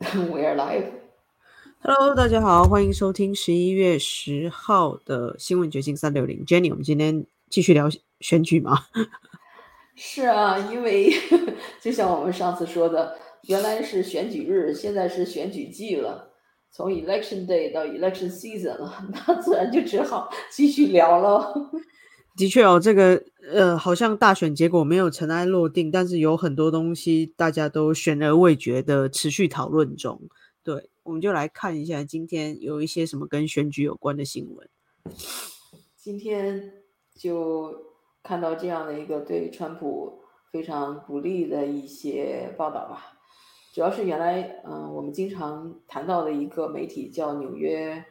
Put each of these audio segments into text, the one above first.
We are live. Hello，大家好，欢迎收听十一月十号的新闻掘金三六零。Jenny，我们今天继续聊选举吗？是啊，因为 就像我们上次说的，原来是选举日，现在是选举季了，从 Election Day 到 Election Season 了，那自然就只好继续聊了。的确哦，这个呃，好像大选结果没有尘埃落定，但是有很多东西大家都悬而未决的持续讨论中。对，我们就来看一下今天有一些什么跟选举有关的新闻。今天就看到这样的一个对川普非常不利的一些报道吧，主要是原来嗯，我们经常谈到的一个媒体叫《纽约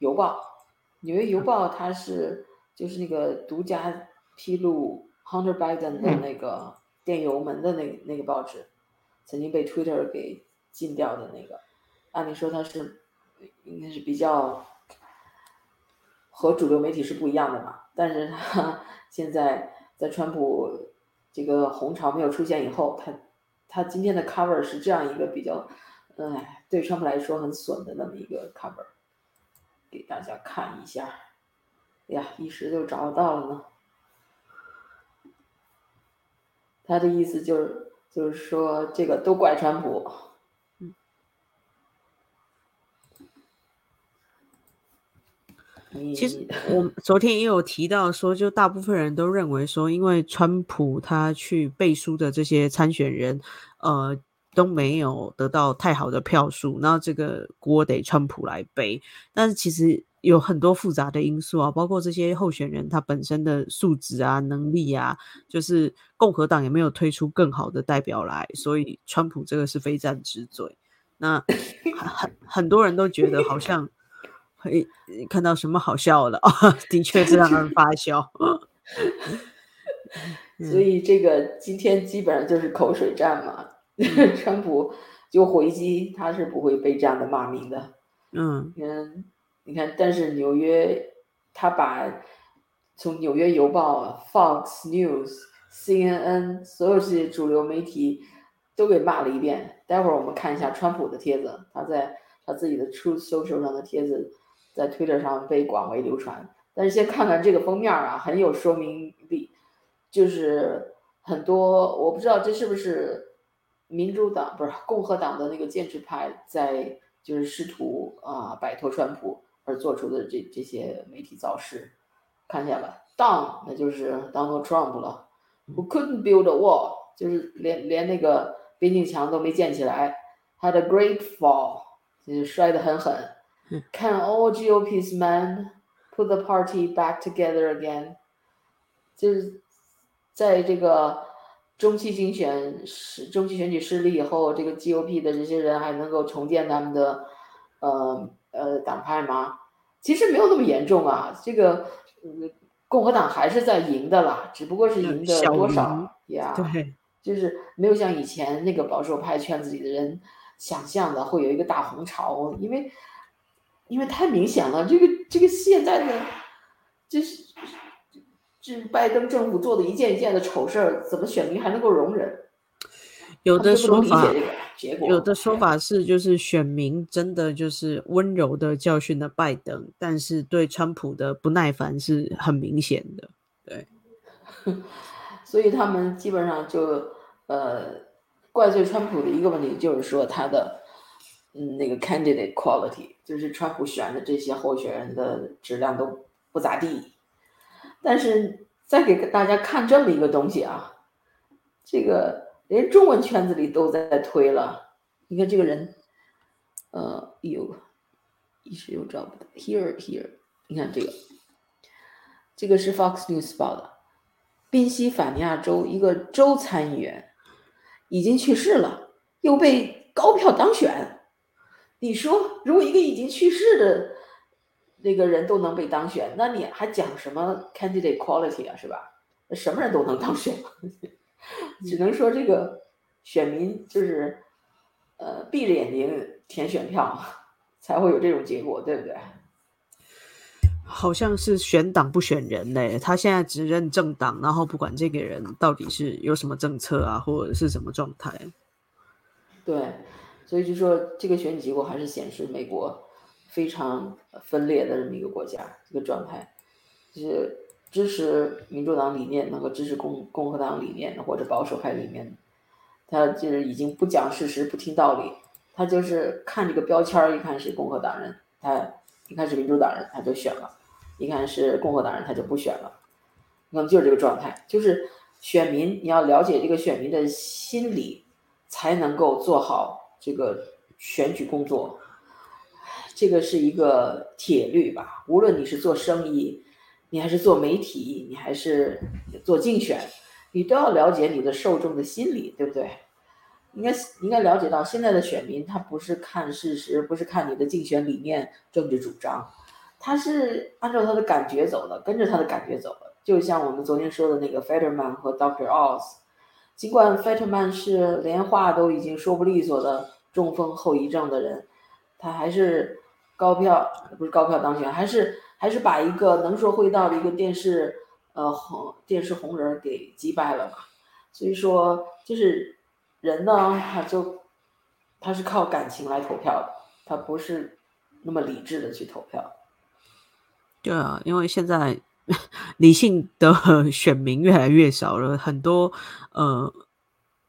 邮报》，《纽约邮报》它是。就是那个独家披露 Hunter Biden 的那个电邮门的那那个报纸，曾经被 Twitter 给禁掉的那个，按理说它是应该是比较和主流媒体是不一样的嘛，但是它现在在川普这个红潮没有出现以后，它它今天的 cover 是这样一个比较，哎，对川普来说很损的那么一个 cover，给大家看一下。呀，一时就找不到了呢。他的意思就是，就是说这个都怪川普。其实 我昨天也有提到说，就大部分人都认为说，因为川普他去背书的这些参选人，呃，都没有得到太好的票数，那这个锅得川普来背。但是其实。有很多复杂的因素啊，包括这些候选人他本身的素质啊、能力啊，就是共和党也没有推出更好的代表来，所以川普这个是非战之罪。那很很多人都觉得好像会看到什么好笑的啊，的确是让人发笑。所以这个今天基本上就是口水战嘛，川普就回击，他是不会被这样的骂名的。嗯嗯。你看，但是纽约，他把从纽约邮报、Fox News、CNN 所有这些主流媒体都给骂了一遍。待会儿我们看一下川普的帖子，他在他自己的 Truth Social 上的帖子，在 Twitter 上被广为流传。但是先看看这个封面啊，很有说明力，就是很多我不知道这是不是民主党不是共和党的那个建制派在就是试图啊摆脱川普。而做出的这这些媒体造势，看见了，Down 那就是 Donald Trump 了，Who couldn't build a wall，就是连连那个边境墙都没建起来，Had a great fall，就是摔得很狠。Can all GOP's men put the party back together again？就是在这个中期竞选失中期选举失利以后，这个 GOP 的这些人还能够重建他们的呃。呃，党派吗？其实没有那么严重啊。这个，嗯，共和党还是在赢的啦，只不过是赢的多少呀？对，就是没有像以前那个保守派圈子里的人想象的会有一个大红潮，因为因为太明显了。这个这个现在的，这是这拜登政府做的一件一件的丑事儿，怎么选民还能够容忍？有的说法，有的说法是，就是选民真的就是温柔的教训了拜登，但是对川普的不耐烦是很明显的。对，所以他们基本上就呃怪罪川普的一个问题，就是说他的嗯那个 candidate quality，就是川普选的这些候选人的质量都不咋地。但是再给大家看这么一个东西啊，这个。连中文圈子里都在推了，你看这个人，呃，有一时又找不到，here here，你看这个，这个是 Fox News 报的，宾夕法尼亚州一个州参议员已经去世了，又被高票当选。你说，如果一个已经去世的那个人都能被当选，那你还讲什么 candidate quality 啊？是吧？什么人都能当选。只能说这个选民就是呃闭着眼睛填选票，才会有这种结果，对不对？好像是选党不选人嘞，他现在只认政党，然后不管这个人到底是有什么政策啊，或者是什么状态。对，所以就说这个选举结果还是显示美国非常分裂的这么一个国家，这个状态，就是支持民主党理念的和支持共共和党理念或者保守派理念，他就是已经不讲事实、不听道理，他就是看这个标签儿，一看是共和党人，他一看是民主党人，他就选了；一看是共和党人，他就不选了。可能就是这个状态，就是选民你要了解这个选民的心理，才能够做好。这个选举工作，这个是一个铁律吧？无论你是做生意，你还是做媒体，你还是做竞选，你都要了解你的受众的心理，对不对？应该应该了解到，现在的选民他不是看事实，不是看你的竞选理念、政治主张，他是按照他的感觉走的，跟着他的感觉走的。就像我们昨天说的那个 Fetterman 和 Dr. Oz，尽管 Fetterman 是连话都已经说不利索的。中风后遗症的人，他还是高票不是高票当选，还是还是把一个能说会道的一个电视呃红电视红人给击败了嘛。所以说，就是人呢，他就他是靠感情来投票的，他不是那么理智的去投票。对啊，因为现在 理性的选民越来越少了，很多呃。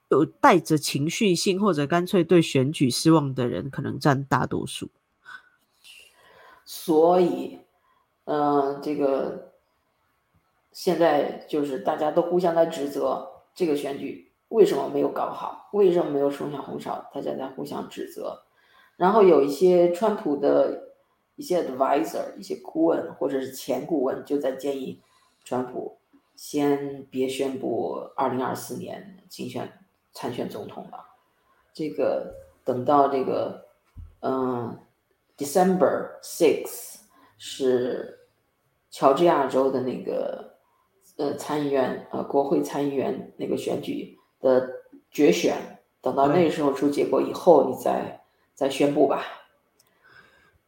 有带着情绪性或者干脆对选举失望的人，可能占大多数。所以，嗯，这个现在就是大家都互相在指责这个选举为什么没有搞好，为什么没有冲向红潮，大家在互相指责。然后有一些川普的一些 advisor、一些顾问或者是前顾问就在建议川普先别宣布二零二四年竞选。参选总统了，这个等到这个，嗯，December sixth 是乔治亚州的那个呃参议员呃国会参议员那个选举的决选，等到那时候出结果以后，你再再宣布吧。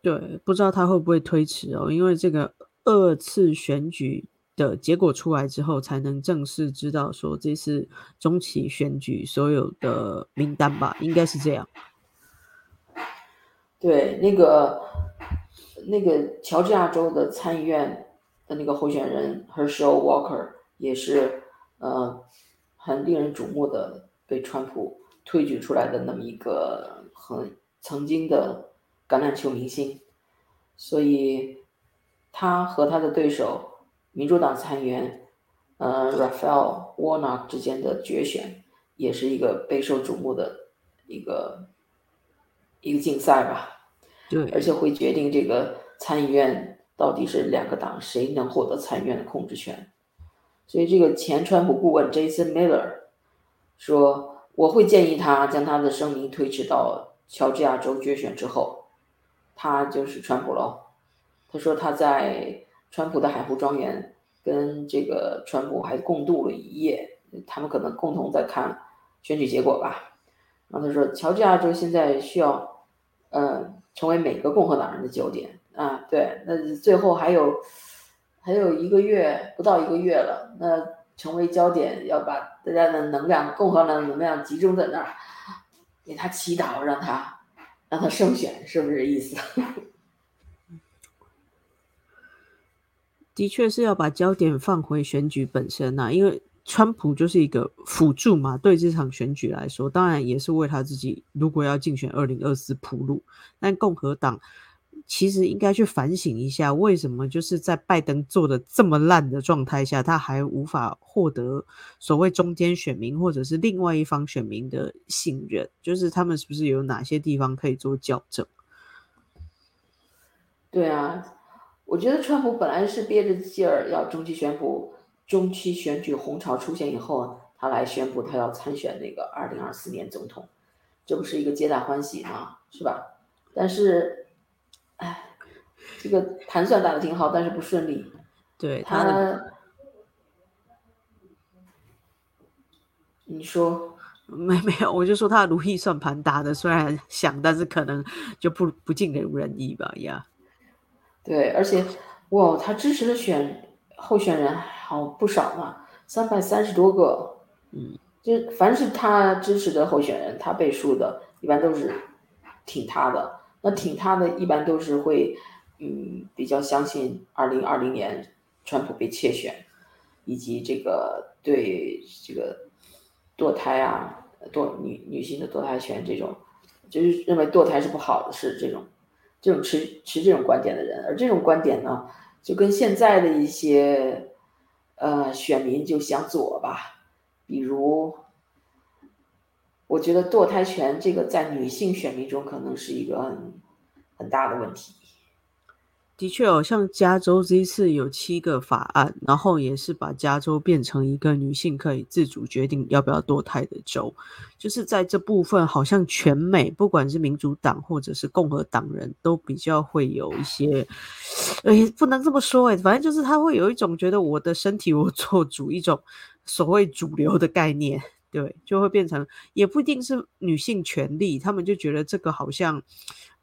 对，不知道他会不会推迟哦，因为这个二次选举。的结果出来之后，才能正式知道说这次中期选举所有的名单吧，应该是这样。对，那个那个乔治亚州的参议院的那个候选人 Herschel Walker 也是呃很令人瞩目的，被川普推举出来的那么一个很曾经的橄榄球明星，所以他和他的对手。民主党参议员，呃，Raphael Warnock 之间的决选，也是一个备受瞩目的一个一个竞赛吧。对，而且会决定这个参议院到底是两个党谁能获得参议院的控制权。所以，这个前川普顾问 Jason Miller 说：“我会建议他将他的声明推迟到乔治亚州决选之后。”他就是川普喽。他说他在。川普的海湖庄园跟这个川普还共度了一夜，他们可能共同在看选举结果吧。然后他说，乔治亚州现在需要，呃，成为每个共和党人的焦点啊。对，那最后还有还有一个月不到一个月了，那成为焦点，要把大家的能量，共和党的能量集中在那儿，给他祈祷，让他让他胜选，是不是这意思？的确是要把焦点放回选举本身呐，因为川普就是一个辅助嘛，对这场选举来说，当然也是为他自己如果要竞选二零二四铺路。但共和党其实应该去反省一下，为什么就是在拜登做的这么烂的状态下，他还无法获得所谓中间选民或者是另外一方选民的信任？就是他们是不是有哪些地方可以做校正？对啊。我觉得川普本来是憋着劲儿要中期宣布，中期选举红潮出现以后，他来宣布他要参选那个二零二四年总统，这不是一个皆大欢喜吗？是吧？但是，哎，这个盘算打的挺好，但是不顺利。对他，你说没没有？我就说他的如意算盘打的虽然响，但是可能就不不尽如人意吧？呀。对，而且，哇，他支持的选候选人好不少呢，三百三十多个。嗯，就凡是他支持的候选人，他背书的，一般都是挺他的。那挺他的一般都是会，嗯，比较相信二零二零年川普被窃选，以及这个对这个堕胎啊、堕女女性的堕胎权这种，就是认为堕胎是不好的，是这种这种持持这种观点的人。而这种观点呢，就跟现在的一些呃选民就向左吧，比如。我觉得堕胎权这个在女性选民中可能是一个很很大的问题。的确哦，像加州这一次有七个法案，然后也是把加州变成一个女性可以自主决定要不要堕胎的州。就是在这部分，好像全美不管是民主党或者是共和党人都比较会有一些，哎，不能这么说哎，反正就是他会有一种觉得我的身体我做主，一种所谓主流的概念。对，就会变成也不一定是女性权利，他们就觉得这个好像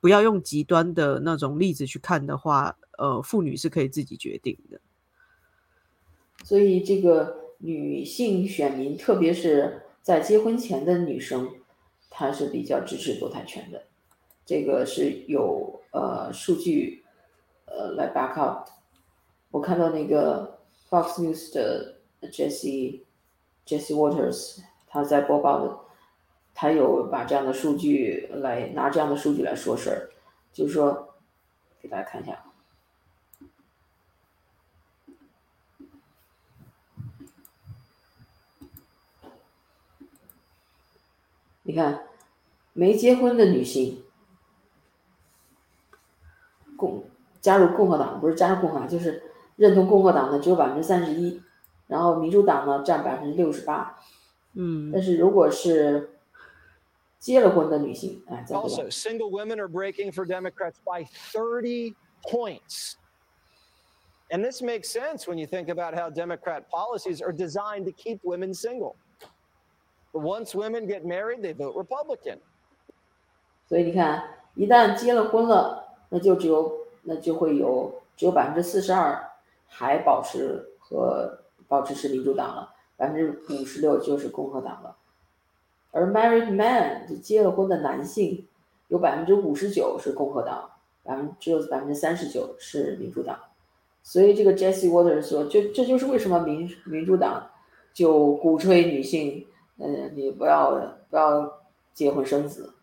不要用极端的那种例子去看的话，呃，妇女是可以自己决定的。所以这个女性选民，特别是在结婚前的女生，她是比较支持堕胎权的。这个是有呃数据呃来 back up。我看到那个 Fox News 的 Jesse Jesse Waters。他在播报的，他有把这样的数据来拿这样的数据来说事儿，就是说，给大家看一下，你看，没结婚的女性，共加入共和党不是加入共和党，就是认同共和党的只有百分之三十一，然后民主党呢占百分之六十八。嗯，但是如果是 结了婚的女性，哎，再 Also, single women are breaking for Democrats by 30 points. And this makes sense when you think about how Democrat policies are designed to keep women single. But once women get married, they vote Republican. 所以你看，一旦结了婚了，那就只有那就会有只有百分之四十二还保持和保持是民主党了。百分之五十六就是共和党了， 而 married man 就结了婚的男性，有百分之五十九是共和党，百分只有百分之三十九是民主党。所以这个 Jesse Waters 说，这这就是为什么民民主党就鼓吹女性，嗯，你不要不要结婚生子，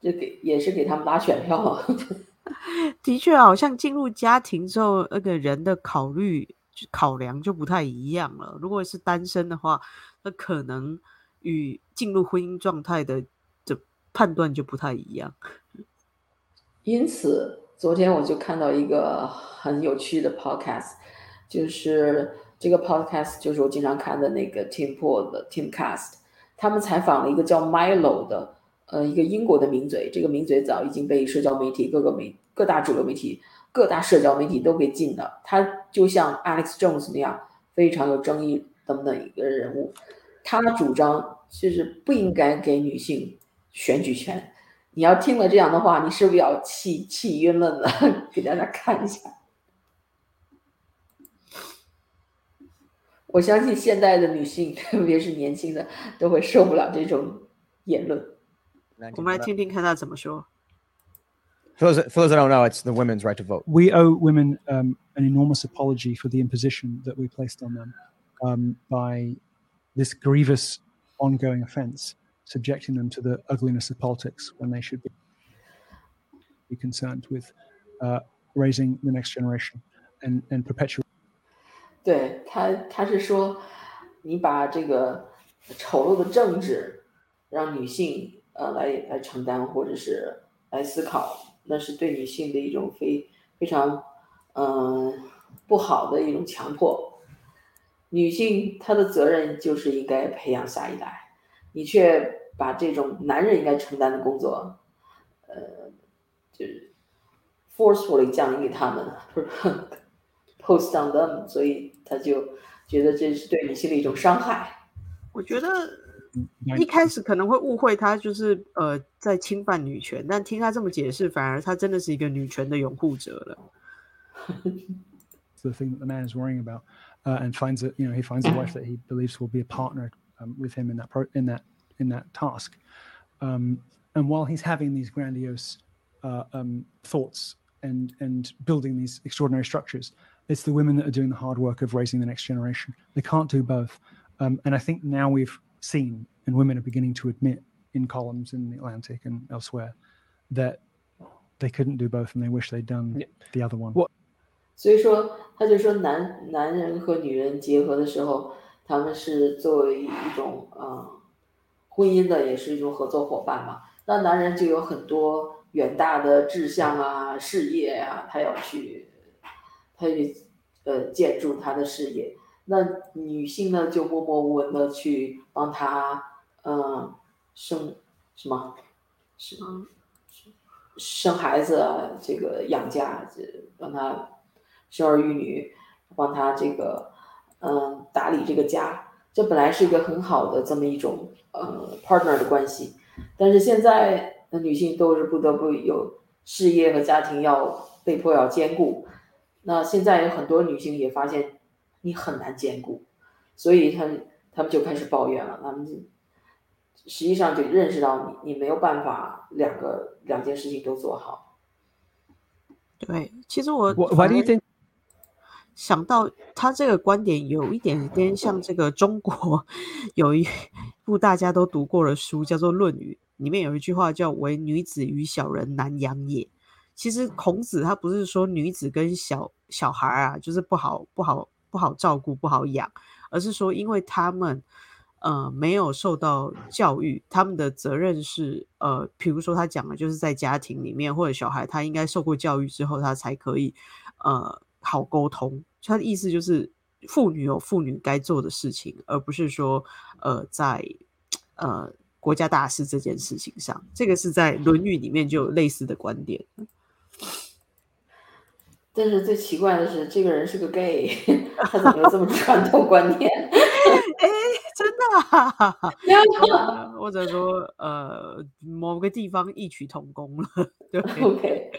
这给也是给他们拉选票。的确，好像进入家庭之后，那个人的考虑。考量就不太一样了。如果是单身的话，那可能与进入婚姻状态的的判断就不太一样。因此，昨天我就看到一个很有趣的 podcast，就是这个 podcast 就是我经常看的那个 Tim Pool 的 Timcast，他们采访了一个叫 Milo 的，呃，一个英国的名嘴。这个名嘴早已经被社交媒体各个媒各大主流媒体。各大社交媒体都给禁了，他就像 Alex Jones 那样非常有争议等等一个人物，他主张就是不应该给女性选举权。你要听了这样的话，你是不是要气气晕了呢？给大家看一下，我相信现代的女性，特别是年轻的，都会受不了这种言论。我们来听听看他怎么说。For those, for those that don't know, it's the women's right to vote. We owe women um, an enormous apology for the imposition that we placed on them um, by this grievous ongoing offense, subjecting them to the ugliness of politics when they should be, be concerned with uh, raising the next generation and, and perpetuating. 对他，他是说，你把这个丑陋的政治让女性呃来来承担，或者是来思考那是对女性的一种非非常嗯不好的一种强迫。 女性她的责任就是应该培养下一代，你却把这种男人应该承担的工作，呃，就是 forcefully 降临给他们，post on them，所以他就觉得这是对女性的一种伤害。我觉得。一开始可能会误会他就是呃在侵犯女权，但听他这么解释，反而他真的是一个女权的拥护者了。the thing that the man is worrying about, uh, and finds that you know he finds a wife that he believes will be a partner um, with him in that pro- in that in that task. Um, and while he's having these grandiose uh, um, thoughts and and building these extraordinary structures, it's the women that are doing the hard work of raising the next generation. They can't do both, um, and I think now we've seen, and women are beginning to admit in columns in the Atlantic and elsewhere, that they couldn't do both, and they wish they'd done the other one. Well, 所以说，他就说男男人和女人结合的时候，他们是作为一种嗯婚姻的，也是一种合作伙伴嘛。那男人就有很多远大的志向啊、事业啊，他要去，他去呃建筑他的事业。那女性呢，就默默无闻的去帮他，嗯，生什么，生生孩子啊，这个养家，这帮他生儿育女，帮他这个，嗯，打理这个家。这本来是一个很好的这么一种呃 partner 的关系。但是现在的女性都是不得不有事业和家庭要被迫要兼顾，那现在有很多女性也发现你很难兼顾，所以她她们就开始抱怨了。她们实际上就认识到你你没有办法两个两件事情都做好。对，其实我 Why do you think？想到他这个观点有一点点像这个中国 有一部大家都读过的书，叫做《论语》，里面有一句话叫“唯女子与小人难养也”。其实孔子他不是说女子跟小小孩啊，就是不好不好不好照顾不好养，而是说因为他们呃没有受到教育，他们的责任是呃，比如说他讲的就是在家庭里面或者小孩他应该受过教育之后，他才可以呃好沟通。他的意思就是，妇女有妇女该做的事情，而不是说，呃，在呃国家大事这件事情上，这个是在《论语》里面就有类似的观点。但是最奇怪的是，这个人是个 gay，他怎么有这么传统观念？哎，真的？或者说，呃，某个地方异曲同工了？对，OK。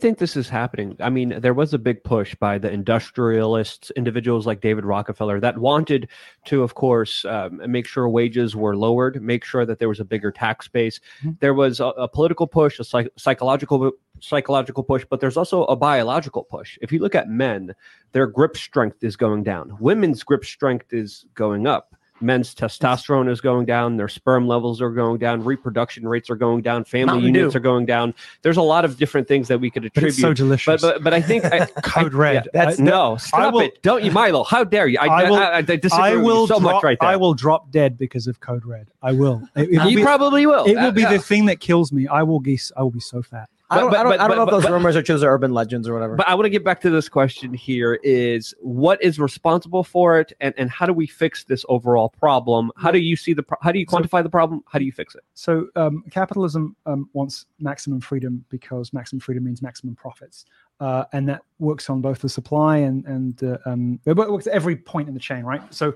Think this is happening? I mean, there was a big push by the industrialists, individuals like David Rockefeller, that wanted to, of course, um, make sure wages were lowered, make sure that there was a bigger tax base. Mm-hmm. There was a, a, political push, a psych- psychological psychological push, but there's also a biological push. If you look at men, their grip strength is going down. Women's grip strength is going up men's testosterone is going down, their sperm levels are going down, reproduction rates are going down, family Mountain units Dew. are going down. There's a lot of different things that we could attribute. But so delicious. But, but, but I think I, code red. Yeah, that's I, no. Stop will, it! Don't you, Milo? How dare you? I, I will. I, I disagree will so drop, much right there. I will drop dead because of code red. I will. It, you be, probably will. It will be uh, the thing that kills me. I will be. I will be so fat. I don't, but, I don't, but, I don't know if those rumors are just urban legends or whatever. But I want to get back to this question here is what is responsible for it and, and how do we fix this overall problem? How do you see the, how do you quantify so, the problem? How do you fix it? So um, capitalism um, wants maximum freedom because maximum freedom means maximum profits. Uh, and that works on both the supply and, and uh, um, it works at every point in the chain, right? So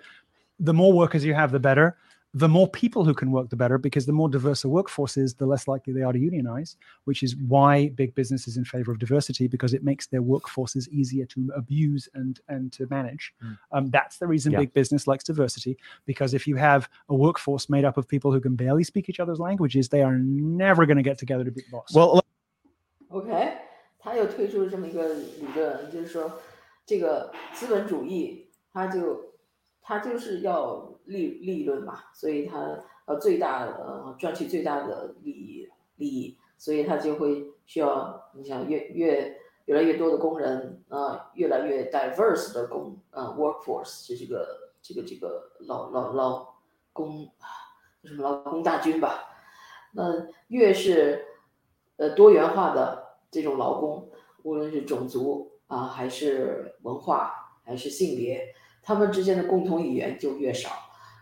the more workers you have, the better the more people who can work, the better, because the more diverse a workforce is, the less likely they are to unionize, which is why big business is in favor of diversity, because it makes their workforces easier to abuse and, and to manage. Mm. Um, that's the reason yeah. big business likes diversity, because if you have a workforce made up of people who can barely speak each other's languages, they are never going to get together to be the boss. Well, OK，他又推出了这么一个理论，就是说，这个资本主义，它就他就是要 利利润嘛，所以他呃最大呃赚取最大的利益利益，所以他就会需要你想越越越来越多的工人啊，越来越 diverse 的工呃 workforce 是这个这个这个劳劳劳工什么劳工大军吧，那越是呃多元化的这种劳工，无论是种族啊还是文化还是性别。他们之间的共同语言就越少。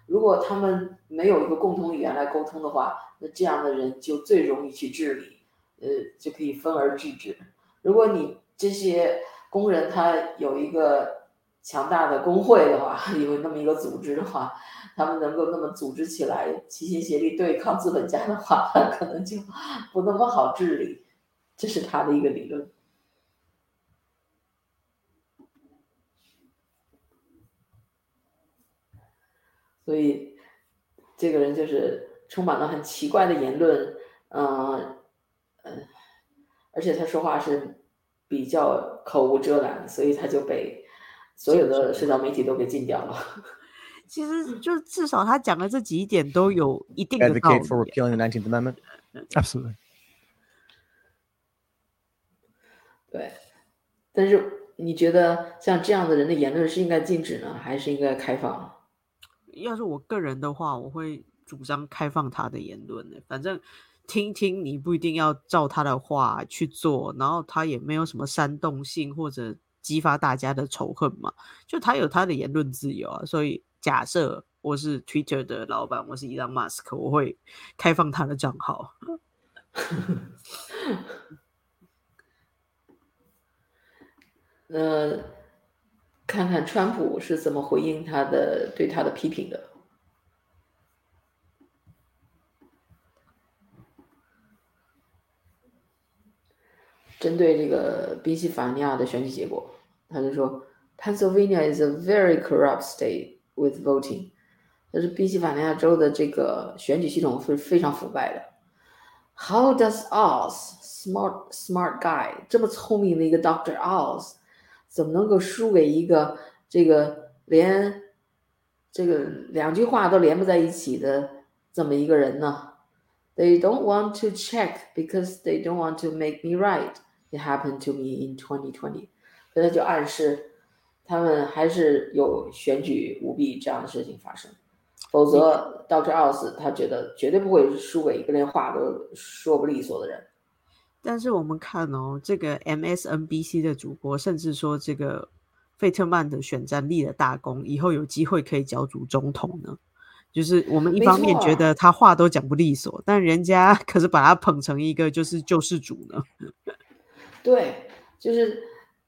如果他们没有一个共同语言来沟通的话，那这样的人就最容易去治理，呃，就可以分而治之。如果你这些工人他有一个强大的工会的话，有那么一个组织的话，他们能够那么组织起来，齐心协力对抗资本家的话，可能就不那么好治理。这是他的一个理论。所以，这个人就是充满了很奇怪的言论，嗯嗯，而且他说话是比较口无遮拦，所以他就被所有的社交媒体都给禁掉了。其实就至少他讲的这几点都有一定的道理。Advocate for repealing the Nineteenth Amendment. Absolutely. 对，但是你觉得像这样的人的言论是应该禁止呢，还是应该开放？要是我个人的话，我会主张开放他的言论的。反正听听，你不一定要照他的话去做，然后他也没有什么煽动性或者激发大家的仇恨嘛。就他有他的言论自由啊，所以假设我是 Twitter 的老板，我是伊朗马斯克，我会开放他的账号。那看看川普是怎么回应他的对他的批评的。针对这个宾夕法尼亚的选举结果，他就说：“Pennsylvania is a very corrupt state with voting。”但是宾夕法尼亚州的这个选举系统是非常腐败的。How does Oz smart smart guy 这么聪明的一个 Doctor Oz？怎么能够输给一个这个连这个两句话都连不在一起的这么一个人呢？They don't want to check because they don't want to make me right. It happened to me in 2020. 所以他就暗示他们还是有选举舞弊这样的事情发生，否则 Dr. Oz 他觉得绝对不会输给一个连话都说不利索的人。但是我们看哦，这个 MSNBC 的主播甚至说，这个费特曼的选战立了大功，以后有机会可以角逐总统呢。就是我们一方面觉得他话都讲不利索，但人家 可是把他捧成一个就是救世主呢。对，就是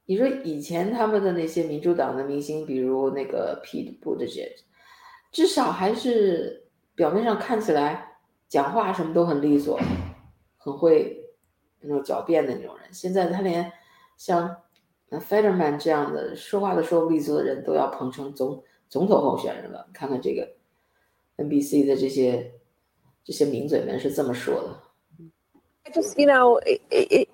你说以前他们的那些民主党的明星，比如那个 Pete Buttigieg，至少还是表面上看起来讲话什么都很利索，很会。那种狡辩的那种人，现在他连像那 Federman 这样的说话都说不利索的人都要捧成总总统候选人了。看看这个 NBC 的这些这些名嘴们是这么说的。I just, you know, it, it,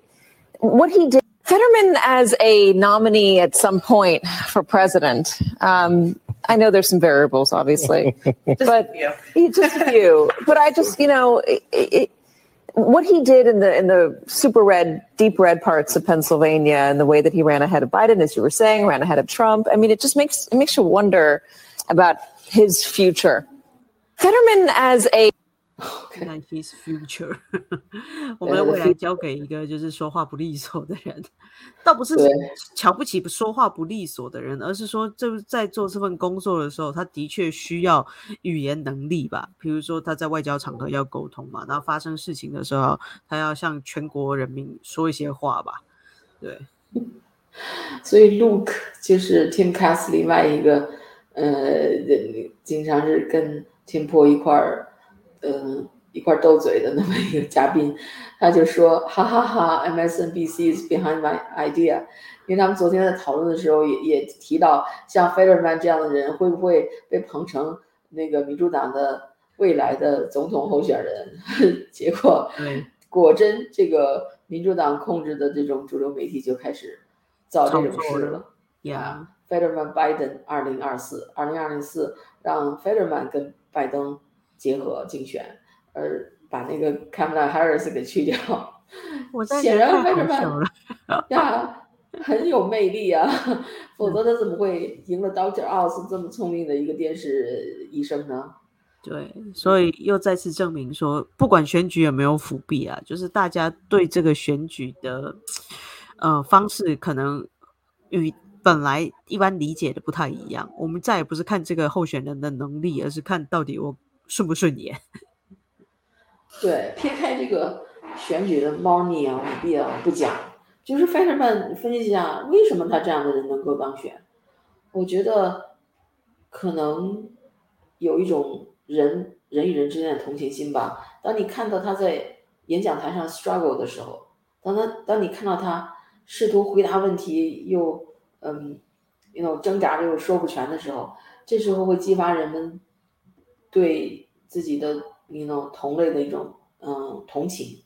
what he did, Fetterman as a nominee at some point for president. Um, I know there's some variables, obviously, but just a few. But I just, you know, it, what he did in the in the super red, deep red parts of Pennsylvania, and the way that he ran ahead of Biden, as you were saying, ran ahead of Trump. I mean, it just makes it makes you wonder about his future. Fetterman as a Nice future，我们的未来交给一个就是说话不利索的人，倒不是瞧不起说话不利索的人，而是说就是在做这份工作的时候，他的确需要语言能力吧。比如说他在外交场合要沟通嘛，然后发生事情的时候，他要向全国人民说一些话吧。对，所以 Luke 就是 Tim Cass 另外一个呃，经常是跟 Tim Po 一块儿。嗯，一块斗嘴的那么一个嘉宾，他就说：“哈哈哈，MSNBC is behind my idea。”因为他们昨天在讨论的时候，也也提到像 Federman 这样的人会不会被捧成那个民主党的未来的总统候选人？结果，果真这个民主党控制的这种主流媒体就开始造这种事了。Yeah，Federman Biden 二零二四，二零二零四让 Federman 跟拜登。结合竞选，而把那个 Kamala Harris 给去掉，我显然为什么呀？很有魅力啊，否则他怎么会赢了 Doctor Oz 这么聪明的一个电视医生呢？对，所以又再次证明说，不管选举有没有舞弊啊，就是大家对这个选举的呃方式可能与本来一般理解的不太一样。我们再也不是看这个候选人的能力，而是看到底我。顺不顺眼？对，撇开这个选举的猫腻啊、舞弊啊不讲，就是 Fetterman 分析一下，为什么他这样的人能够当选？我觉得可能有一种人人与人之间的同情心吧。当你看到他在演讲台上 struggle 的时候，当他当你看到他试图回答问题又嗯，那种挣扎着又说不全的时候，这时候会激发人们。对自己的你 know 同类的一种嗯同情，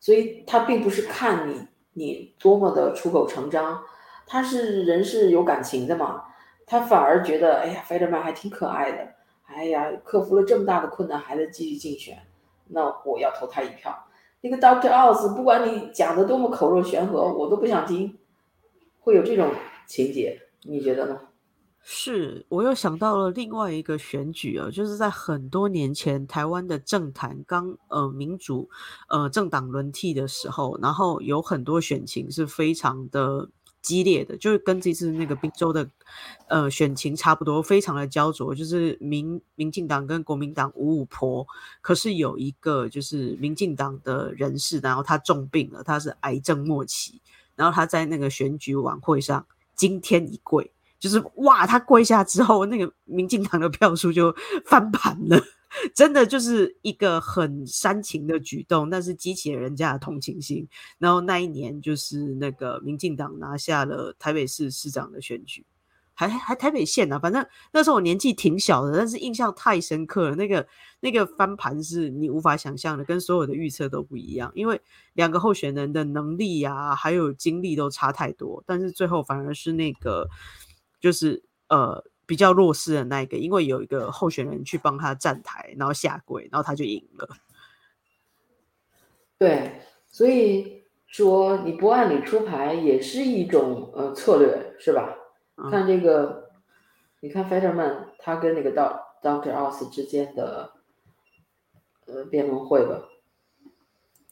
所以他并不是看你你多么的出口成章，他是人是有感情的嘛，他反而觉得哎呀，费德曼还挺可爱的，哎呀，克服了这么大的困难还在继续竞选，那我要投他一票。那个 Doctor Oz，不管你讲的多么口若悬河，我都不想听，会有这种情节，你觉得呢？是我又想到了另外一个选举啊，就是在很多年前台湾的政坛刚呃民主呃政党轮替的时候，然后有很多选情是非常的激烈的，就是跟这次那个滨州的呃选情差不多，非常的焦灼，就是民民进党跟国民党五五婆，可是有一个就是民进党的人士，然后他重病了，他是癌症末期，然后他在那个选举晚会上惊天一跪。就是哇，他跪下之后，那个民进党的票数就翻盘了，真的就是一个很煽情的举动，但是激起了人家的同情心。然后那一年就是那个民进党拿下了台北市市长的选举，还还台北县啊，反正那时候我年纪挺小的，但是印象太深刻了。那个那个翻盘是你无法想象的，跟所有的预测都不一样，因为两个候选人的能力呀，还有精力都差太多，但是最后反而是那个。就是呃比较弱势的那一个，因为有一个候选人去帮他站台，然后下跪，然后他就赢了。对，所以说你不按理出牌也是一种呃策略，是吧？看这个，你看 Fetterman 他跟那个 Doctor Oz 之间的呃辩论会吧，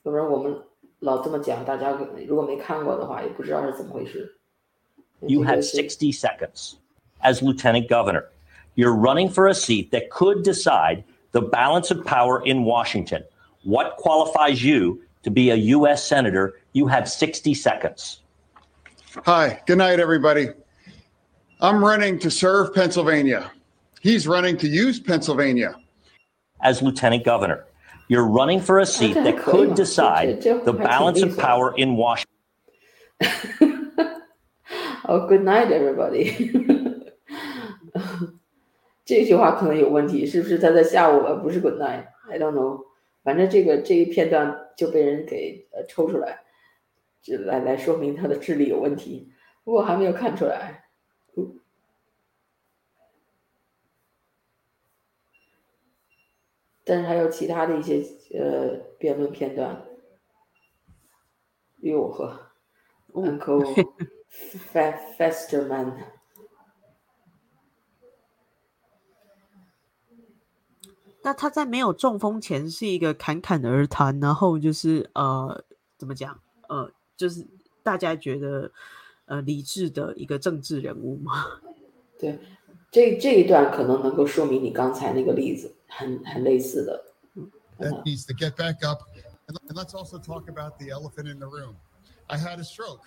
要不然我们老这么讲，大家如果没看过的话，也不知道是怎么回事。You have 60 seconds as lieutenant governor. You're running for a seat that could decide the balance of power in Washington. What qualifies you to be a U.S. Senator? You have 60 seconds. Hi, good night, everybody. I'm running to serve Pennsylvania. He's running to use Pennsylvania. As lieutenant governor, you're running for a seat that could decide the balance of power in Washington. 哦，Good night, everybody。这句话可能有问题，是不是他在吓我？不是 Good night，I don't know。反正这个这一片段就被人给呃抽出来，就来来说明他的智力有问题。不过还没有看出来。但是还有其他的一些呃辩论片段。哟呵，Uncle。Festerman，那他在没有中风前是一个侃侃而谈，然后就是呃，怎么讲？呃，就是大家觉得呃理智的一个政治人物吗？对，这这一段可能能够说明你刚才那个例子很很类似的。That needs to get back up, and let's also talk about the elephant in the room. I had a stroke.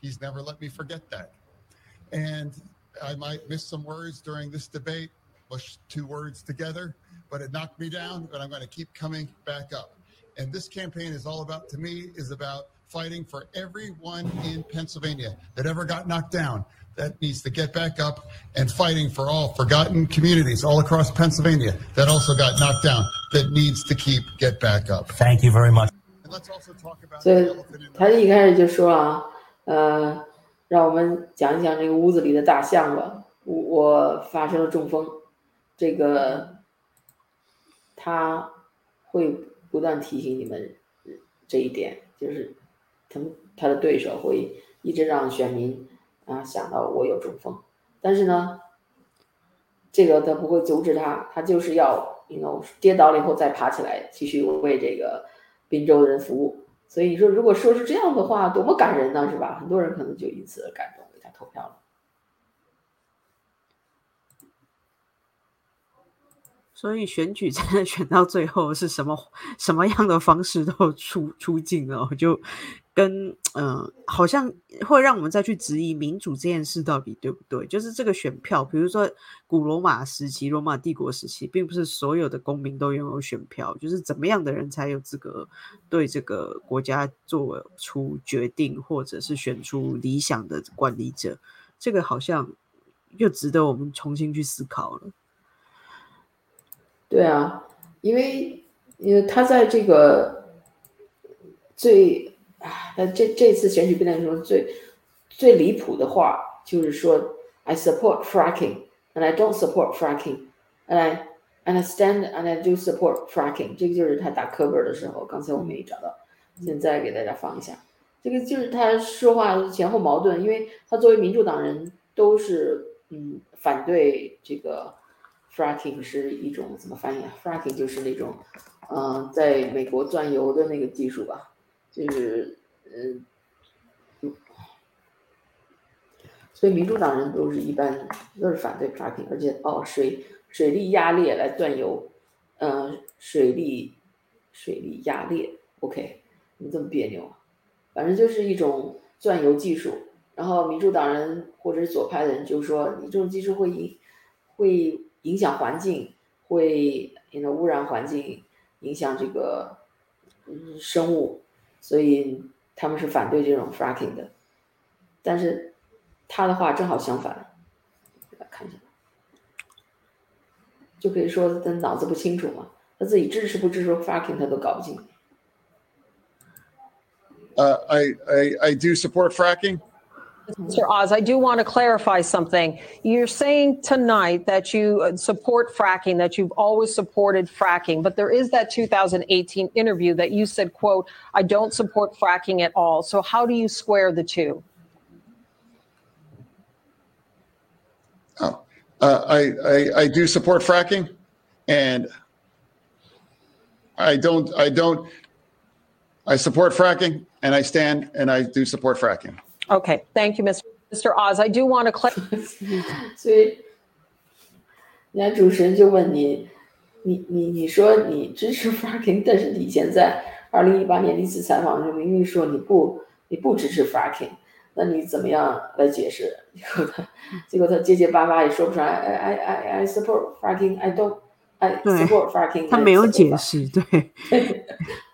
He's never let me forget that. And I might miss some words during this debate, push two words together, but it knocked me down, but I'm going to keep coming back up. And this campaign is all about, to me, is about fighting for everyone in Pennsylvania that ever got knocked down that needs to get back up and fighting for all forgotten communities all across Pennsylvania that also got knocked down that needs to keep get back up. Thank you very much. 所以他一开始就说啊，呃，让我们讲一讲这个屋子里的大象吧。我我发生了中风，这个他会不断提醒你们这一点，就是他们他的对手会一直让选民啊想到我有中风，但是呢，这个他不会阻止他，他就是要，you know，跌倒了以后再爬起来，继续为这个滨州人服务。所以你说，如果说是这样的话，多么感人呢，是吧？很多人可能就因此而感动，给他投票了。所以选举真的选到最后是什么什么样的方式都出出镜了，就。跟嗯，好像会让我们再去质疑民主这件事到底对不对？就是这个选票，比如说古罗马时期、罗马帝国时期，并不是所有的公民都拥有选票，就是怎么样的人才有资格对这个国家做出决定，或者是选出理想的管理者？这个好像又值得我们重新去思考了。对啊，因为。因为他在这个最啊，那这这次选举辩论中最最离谱的话就是说，I support fracking and I don't support fracking and I understand and I do support fracking。这个就是他打课本的时候，刚才我没找到，现在给大家放一下。这个就是他说话前后矛盾，因为他作为民主党人都是嗯反对这个 fracking 是一种怎么翻译啊？fracking 就是那种。嗯，在美国钻油的那个技术吧，就是嗯，所以民主党人都是一般都是反对 fracking，而且哦，水水力压裂来钻油，嗯，水力水力压裂，OK，你这么别扭啊？反正就是一种钻油技术，然后民主党人或者是左派的人就说，你这种技术会影会影响环境，会引污染环境。影响这个嗯生物，所以他们是反对这种 fracking 的。但是他的话正好相反，来看一下，就可以说他脑子不清楚嘛，他自己支持不支持 fracking 他都搞不清。Uh, I, I I do support fracking. Mr. Oz, I do want to clarify something. You're saying tonight that you uh, support fracking, that you've always supported fracking, but there is that 2018 interview that you said, quote, I don't support fracking at all. So how do you square the two? Oh, uh, I, I, I do support fracking and I don't, I don't, I support fracking and I stand and I do support fracking. Okay, thank you, Mr. Mr. Oz. I do want to clarify. 所以，人家主持人就问你，你你你说你支持 fracking，但是你以前在二零一八年一次采访中明明说你不你不支持 fracking，那你怎么样来解释？结果他结果他结结巴巴也说不出来。I I I I support fracking. I don't. I support fracking. 他没有解释，对。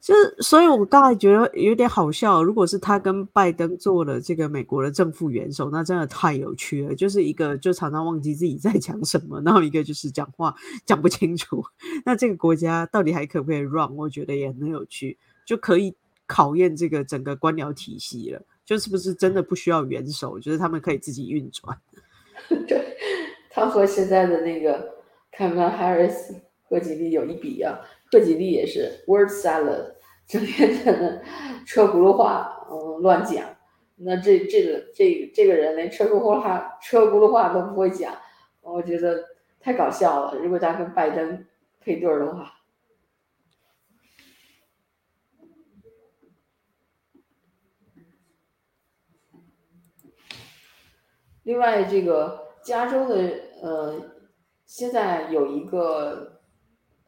就是，所以我刚才觉得有点好笑。如果是他跟拜登做了这个美国的正副元首，那真的太有趣了。就是一个就常常忘记自己在讲什么，然后一个就是讲话讲不清楚。那这个国家到底还可不可以 run？我觉得也很有趣，就可以考验这个整个官僚体系了。就是不是真的不需要元首，就是他们可以自己运转。对，他和现在的那个 Kamala Harris 贺锦丽有一比啊。贺锦丽也是 word salad，整天在那车轱辘话，嗯，乱讲。那这这个这这个人连车轱辘话车轱辘话都不会讲，我觉得太搞笑了。如果他跟拜登配对儿的话，另外这个加州的呃，现在有一个。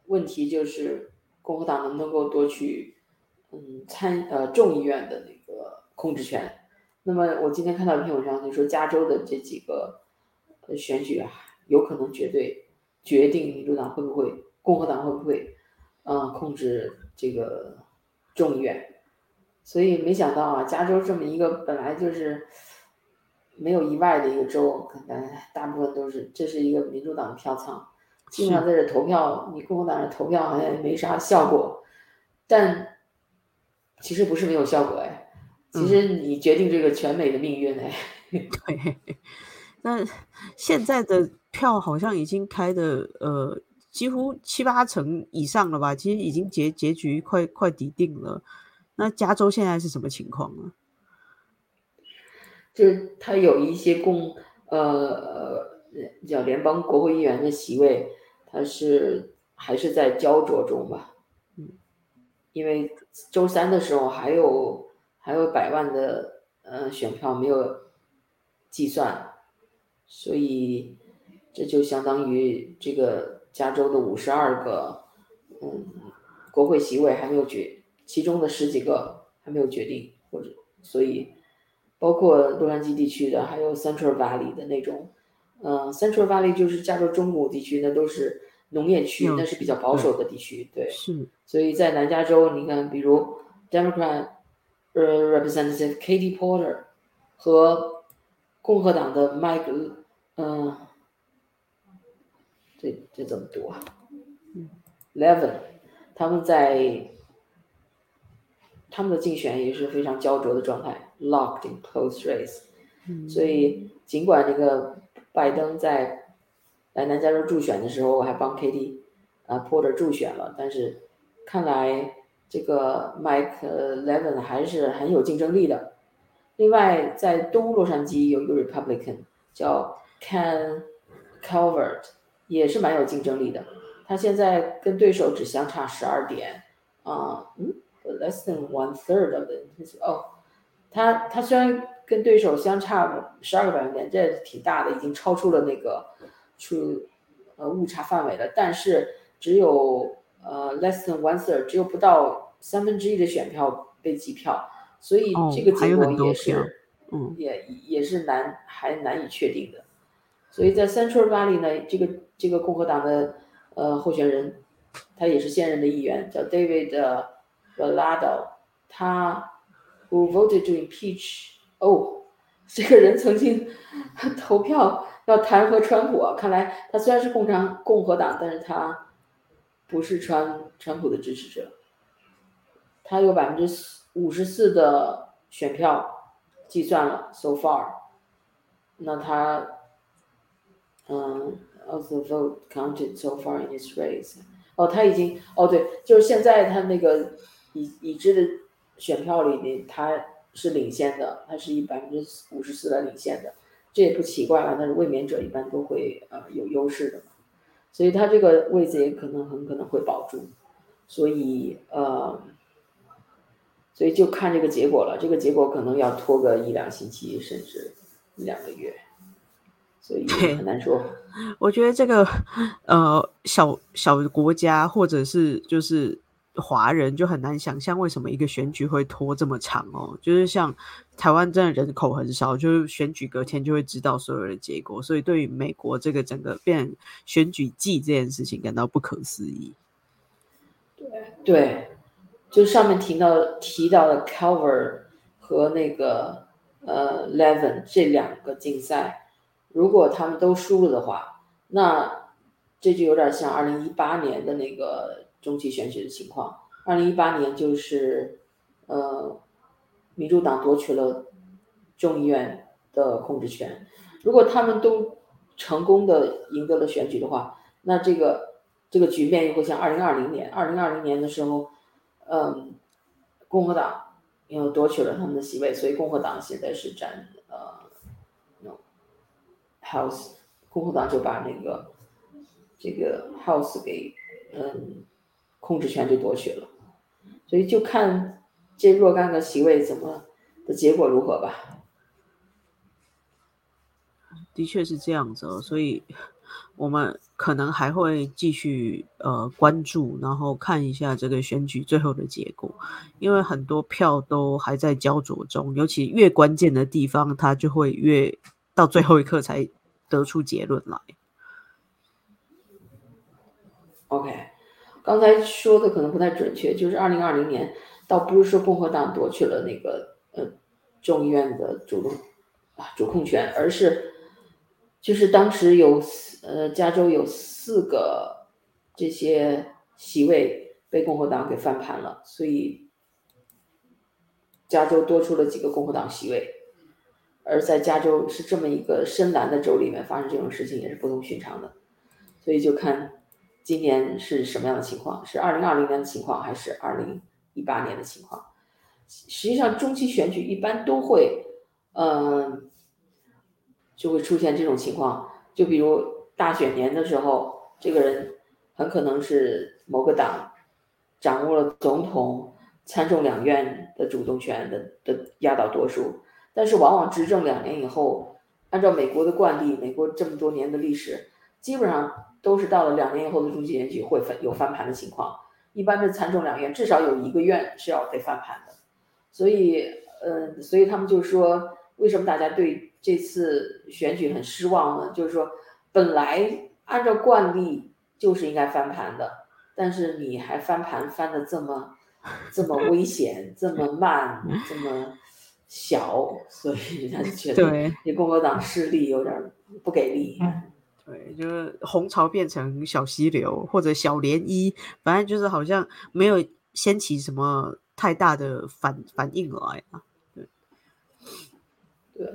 问题就是共和党能不能够夺取，嗯，参呃众议院的那个控制权。那么我今天看到一篇文章，就说加州的这几个选举啊，有可能绝对决定民主党会不会，共和党会不会，嗯，控制这个众议院。所以没想到啊，加州这么一个本来就是没有意外的一个州，可能大部分都是这是一个民主党的票仓。基本上在这投票，你共和党人投票好像也没啥效果，但其实不是没有效果哎，其实你决定这个全美的命运哎。对，那现在的票好像已经开的呃几乎七八成以上了吧？其实已经结结局快快抵定了。那加州现在是什么情况呢？就是他有一些共呃叫联邦国会议员的席位。它是还是在焦灼中吧，嗯，因为周三的时候还有还有百万的呃选票没有计算，所以这就相当于这个加州的五十二个嗯国会席位还没有决，其中的十几个还没有决定，或者所以包括洛杉矶地区的，还有 Central Valley 的那种。嗯，Central Valley 就是加州中部地区，那都是农业区，那是比较保守的地区，对。是。所以在南加州，你看，比如 Democrat 呃 Representative Katie Porter 和共和党的 Mike，嗯，这这怎么读啊？Levin 他们在他们的竞选也是非常焦灼的状态，locked in close race。嗯所以尽管这个拜登在来南加州助选的时候，我还帮 Katie 啊 Porter 助选了，但是看来这个 Mike Levin 还是很有竞争力的。另外，在东洛杉矶有一个 Republican 叫 Ken Calvert，也是蛮有竞争力的。他现在跟对手只相差十二点啊，嗯，less than one third of it。哦，他他虽然跟对手相差十二个百分点，这挺大的，已经超出了那个出呃误差范围的。但是只有呃 less than one third，只有不到三分之一的选票被计票。所以这个结果也是，嗯，也也是难还难以确定的。所以在 Central Valley 呢，这个这个共和党的呃候选人，他也是现任的议员，叫 David Valado，他 who voted to impeach，哦，这个人曾经 投票要弹劾川普啊。看来他虽然是共产共和党，但是他不是川川普的支持者，他有百分之。五十四的选票计算了，so far，那他，嗯，of the vote counted so far in his race，哦，他已经，哦，对，就是现在他那个已已知的选票里面，他是领先的，他是以百分之五十四来领先的，这也不奇怪了，但是卫冕者一般都会呃有优势的嘛，所以他这个位置也可能很可能会保住，所以呃。所以就看这个结果了，这个结果可能要拖个一两星期，甚至一两个月，所以很难说。我觉得这个呃小小国家或者是就是华人就很难想象为什么一个选举会拖这么长哦。就是像台湾真的人口很少，就是选举隔天就会知道所有的结果，所以对于美国这个整个变选举季这件事情感到不可思议。对对。就上面提到提到的 Cover 和那个呃 Levin 这两个竞赛，如果他们都输了的话，那这就有点像二零一八年的那个中期选举的情况。二零一八年就是呃民主党夺取了众议院的控制权，如果他们都成功的赢得了选举的话，那这个这个局面又会像二零二零年，二零二零年的时候。嗯，共和党因为夺取了他们的席位，所以共和党现在是占呃，House，共和党就把那个这个 House 给嗯控制权就夺取了，所以就看这若干个席位怎么的结果如何吧。的确是这样子，哦所以。我们可能还会继续呃关注，然后看一下这个选举最后的结果，因为很多票都还在焦灼中，尤其越关键的地方，它就会越到最后一刻才得出结论来。OK，刚才说的可能不太准确，就是二零二零年倒不是说共和党夺取了那个呃众议院的主动啊主控权，而是。就是当时有呃，加州有四个这些席位被共和党给翻盘了，所以加州多出了几个共和党席位。而在加州是这么一个深蓝的州里面发生这种事情也是不同寻常的，所以就看今年是什么样的情况，是二零二零年的情况还是二零一八年的情况。实际上中期选举一般都会，嗯。就会出现这种情况，就比如大选年的时候，这个人很可能是某个党掌握了总统、参众两院的主动权的的压倒多数，但是往往执政两年以后，按照美国的惯例，美国这么多年的历史，基本上都是到了两年以后的中期选举会翻有翻盘的情况，一般的参众两院至少有一个院是要被翻盘的，所以，嗯，所以他们就说，为什么大家对？这次选举很失望呢，就是说，本来按照惯例就是应该翻盘的，但是你还翻盘翻的这么这么危险，这么慢，这么小，所以人家就觉得你共和党势力有点不给力。对，就是红潮变成小溪流或者小涟漪，反正就是好像没有掀起什么太大的反反应来啊。对，对。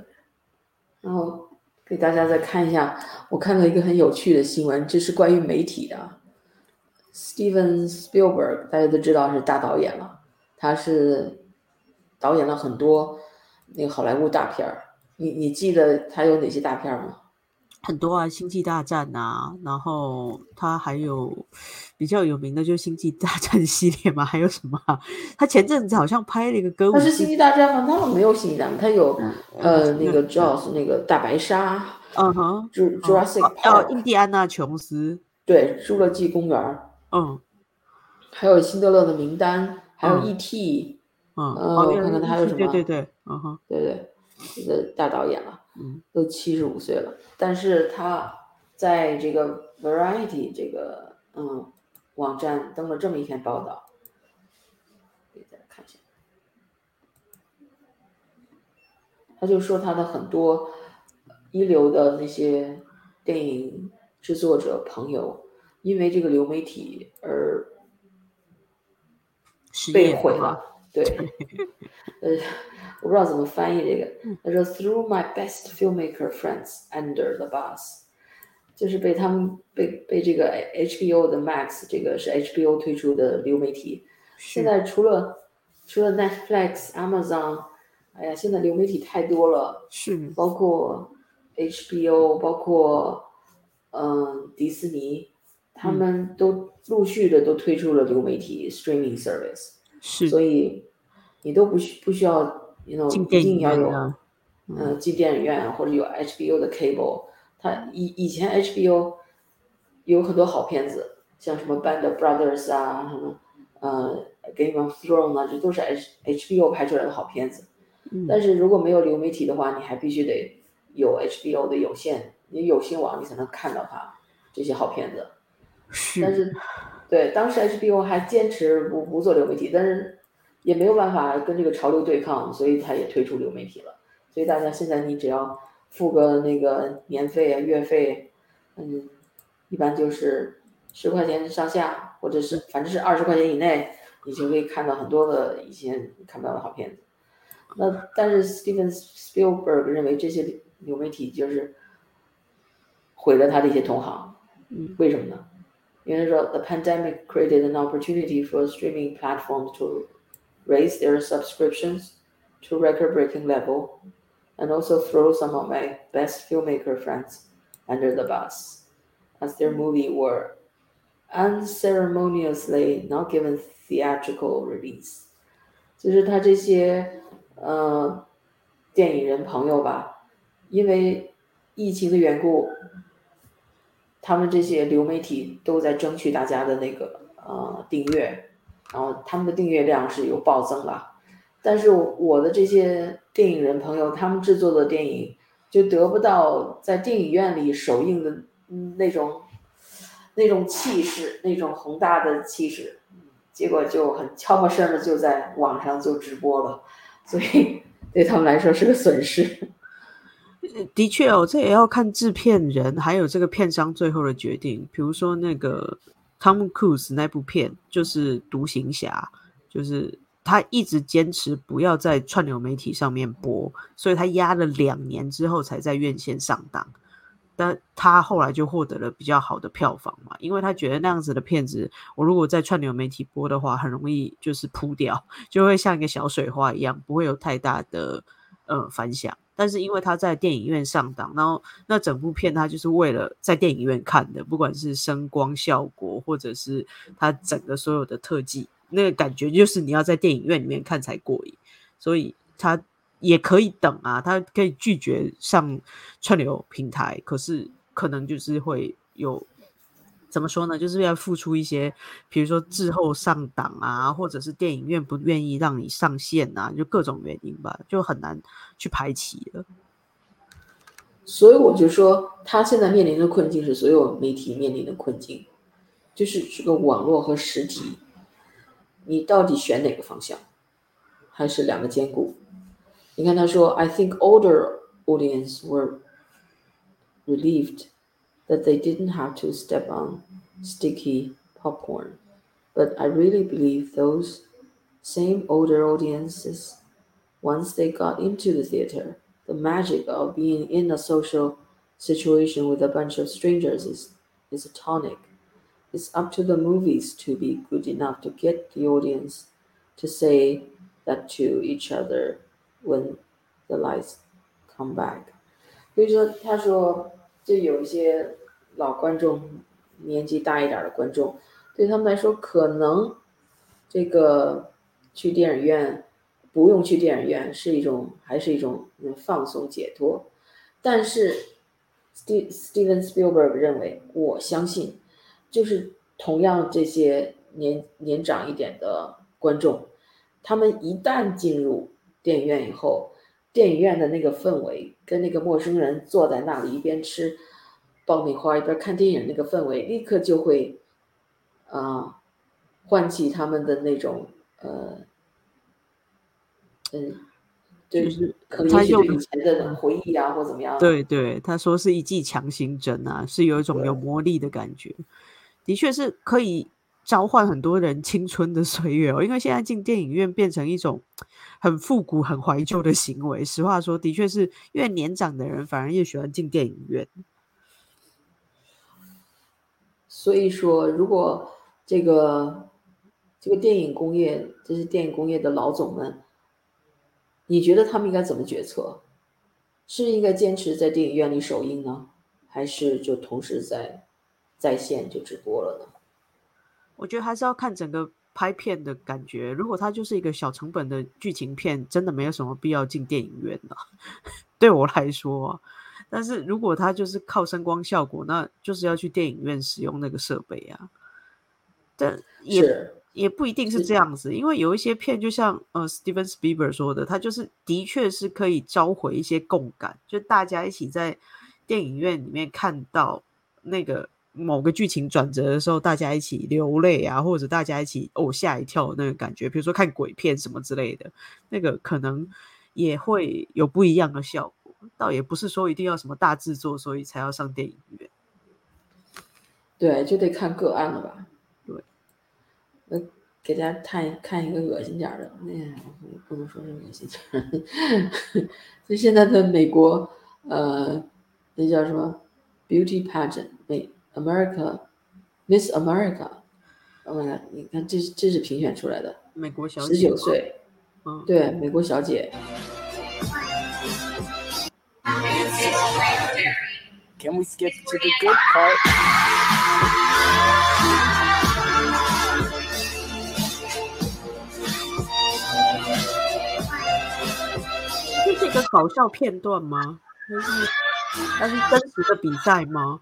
然后给大家再看一下，我看到一个很有趣的新闻，这是关于媒体的。Steven Spielberg 大家都知道是大导演了，他是导演了很多那个好莱坞大片儿。你你记得他有哪些大片吗？很多啊，《星际大战》呐，然后他还有比较有名的，就是《星际大战》系列嘛。还有什么？他前阵子好像拍了一个歌舞。他是《星际大战》吗？他没有《星际大战》，他有呃那个 Jaws 那个大白鲨。嗯哼。Jurassic Park。印第安纳琼斯。对，《侏罗纪公园》。嗯。还有《辛德勒的名单》，还有 E.T. 嗯。我看看他还有什么？对对对，嗯哼，对对，这个大导演了。嗯，都七十五岁了，但是他在这个 Variety 这个嗯网站登了这么一篇报道，给大家看一下。他就说他的很多一流的那些电影制作者朋友，因为这个流媒体而被毁了，对，呃。我不知道怎么翻译这个。他说：“Through my best filmmaker friends under the bus，就是被他们被被这个 HBO 的 Max，这个是 HBO 推出的流媒体。现在除了除了 Netflix、Amazon，哎呀，现在流媒体太多了，是包括 HBO，包括嗯迪士尼，他们都陆续的都推出了流媒体 streaming service，是，所以你都不需不需要。”一定要有，嗯，进电影院或者有 HBO 的 cable。它以以前 HBO 有很多好片子，像什么 Band of Brothers 啊，什么呃 Game of Thrones 啊，这都是 H HBO 拍出来的好片子。但是如果没有流媒体的话，你还必须得有 HBO 的有线，你有线网你才能看到它这些好片子。是但是，对，当时 HBO 还坚持不不做流媒体，但是。也没有办法跟这个潮流对抗，所以他也退出流媒体了。所以大家现在你只要付个那个年费啊、月费，嗯，一般就是十块钱上下，或者是反正是二十块钱以内，你就可以看到很多的以前看不到的好片子。那但是 Steven Spielberg 认为这些流媒体就是毁了他的一些同行。嗯，为什么呢？因为说 The pandemic created an opportunity for streaming platforms to raise their subscriptions to record-breaking level, and also throw some of my best filmmaker friends under the bus, as their movie were unceremoniously not given theatrical release。就是他这些呃电影人朋友吧，因为疫情的缘故， 他们这些流媒体都在争取大家的那个呃订阅。然后他们的订阅量是有暴增了，但是我的这些电影人朋友，他们制作的电影就得不到在电影院里首映的那种那种气势，那种宏大的气势，结果就很悄没声的就在网上就直播了，所以对他们来说是个损失。的确哦，这也要看制片人还有这个片商最后的决定，比如说那个。汤姆·克鲁斯那部片就是《独行侠》，就是他一直坚持不要在串流媒体上面播，所以他压了两年之后才在院线上档。但他后来就获得了比较好的票房嘛，因为他觉得那样子的片子，我如果在串流媒体播的话，很容易就是扑掉，就会像一个小水花一样，不会有太大的呃反响。但是因为他在电影院上档，然后那整部片他就是为了在电影院看的，不管是声光效果或者是他整个所有的特技，那个感觉就是你要在电影院里面看才过瘾。所以他也可以等啊，他可以拒绝上串流平台，可是可能就是会有。怎么说呢？就是要付出一些，比如说滞后上档啊，或者是电影院不愿意让你上线啊，就各种原因吧，就很难去排期了。所以我就说，他现在面临的困境是所有媒体面临的困境，就是这个网络和实体，你到底选哪个方向，还是两个兼顾？你看他说，I think older audience were relieved。that they didn't have to step on sticky popcorn. But I really believe those same older audiences, once they got into the theater, the magic of being in a social situation with a bunch of strangers is, is a tonic. It's up to the movies to be good enough to get the audience to say that to each other when the lights come back。所以说，他说，就有一些 老观众，年纪大一点的观众，对他们来说，可能这个去电影院不用去电影院是一种，还是一种放松解脱。但是，Ste Steven Spielberg 认为，我相信，就是同样这些年年长一点的观众，他们一旦进入电影院以后，电影院的那个氛围跟那个陌生人坐在那里一边吃爆米花一边看电影那个氛围，立刻就会啊唤起他们的那种呃嗯，就是可能是以前的回忆啊，或怎么样。对对，他说是一剂强心针啊，是有一种有魔力的感觉，的确是可以召唤很多人青春的岁月哦。因为现在进电影院变成一种。很复古、很怀旧的行为。实话说，的确是越年长的人反而越喜欢进电影院。所以说，如果这个这个电影工业，这是电影工业的老总们，你觉得他们应该怎么决策？是应该坚持在电影院里首映呢，还是就同时在在线就直播了呢？我觉得还是要看整个。拍片的感觉，如果它就是一个小成本的剧情片，真的没有什么必要进电影院了。对我来说，但是如果它就是靠声光效果，那就是要去电影院使用那个设备啊。但也也不一定是这样子，因为有一些片，就像呃，Steven Spielberg 说的，他就是的确是可以召回一些共感，就大家一起在电影院里面看到那个。某个剧情转折的时候，大家一起流泪啊，或者大家一起哦吓一跳那个感觉，比如说看鬼片什么之类的，那个可能也会有不一样的效果。倒也不是说一定要什么大制作，所以才要上电影院。对，就得看个案了吧？对。那给大家看看一个恶心点的，那不能说是恶心点。就现在的美国，呃，那叫什么 beauty pageant 美。America, Miss America，我看，你看，这是这是评选出来的，美国小姐，十九岁，嗯，对，美国小姐。Can we skip to the good part? 这是一个搞笑片段吗？还是还是真实的比赛吗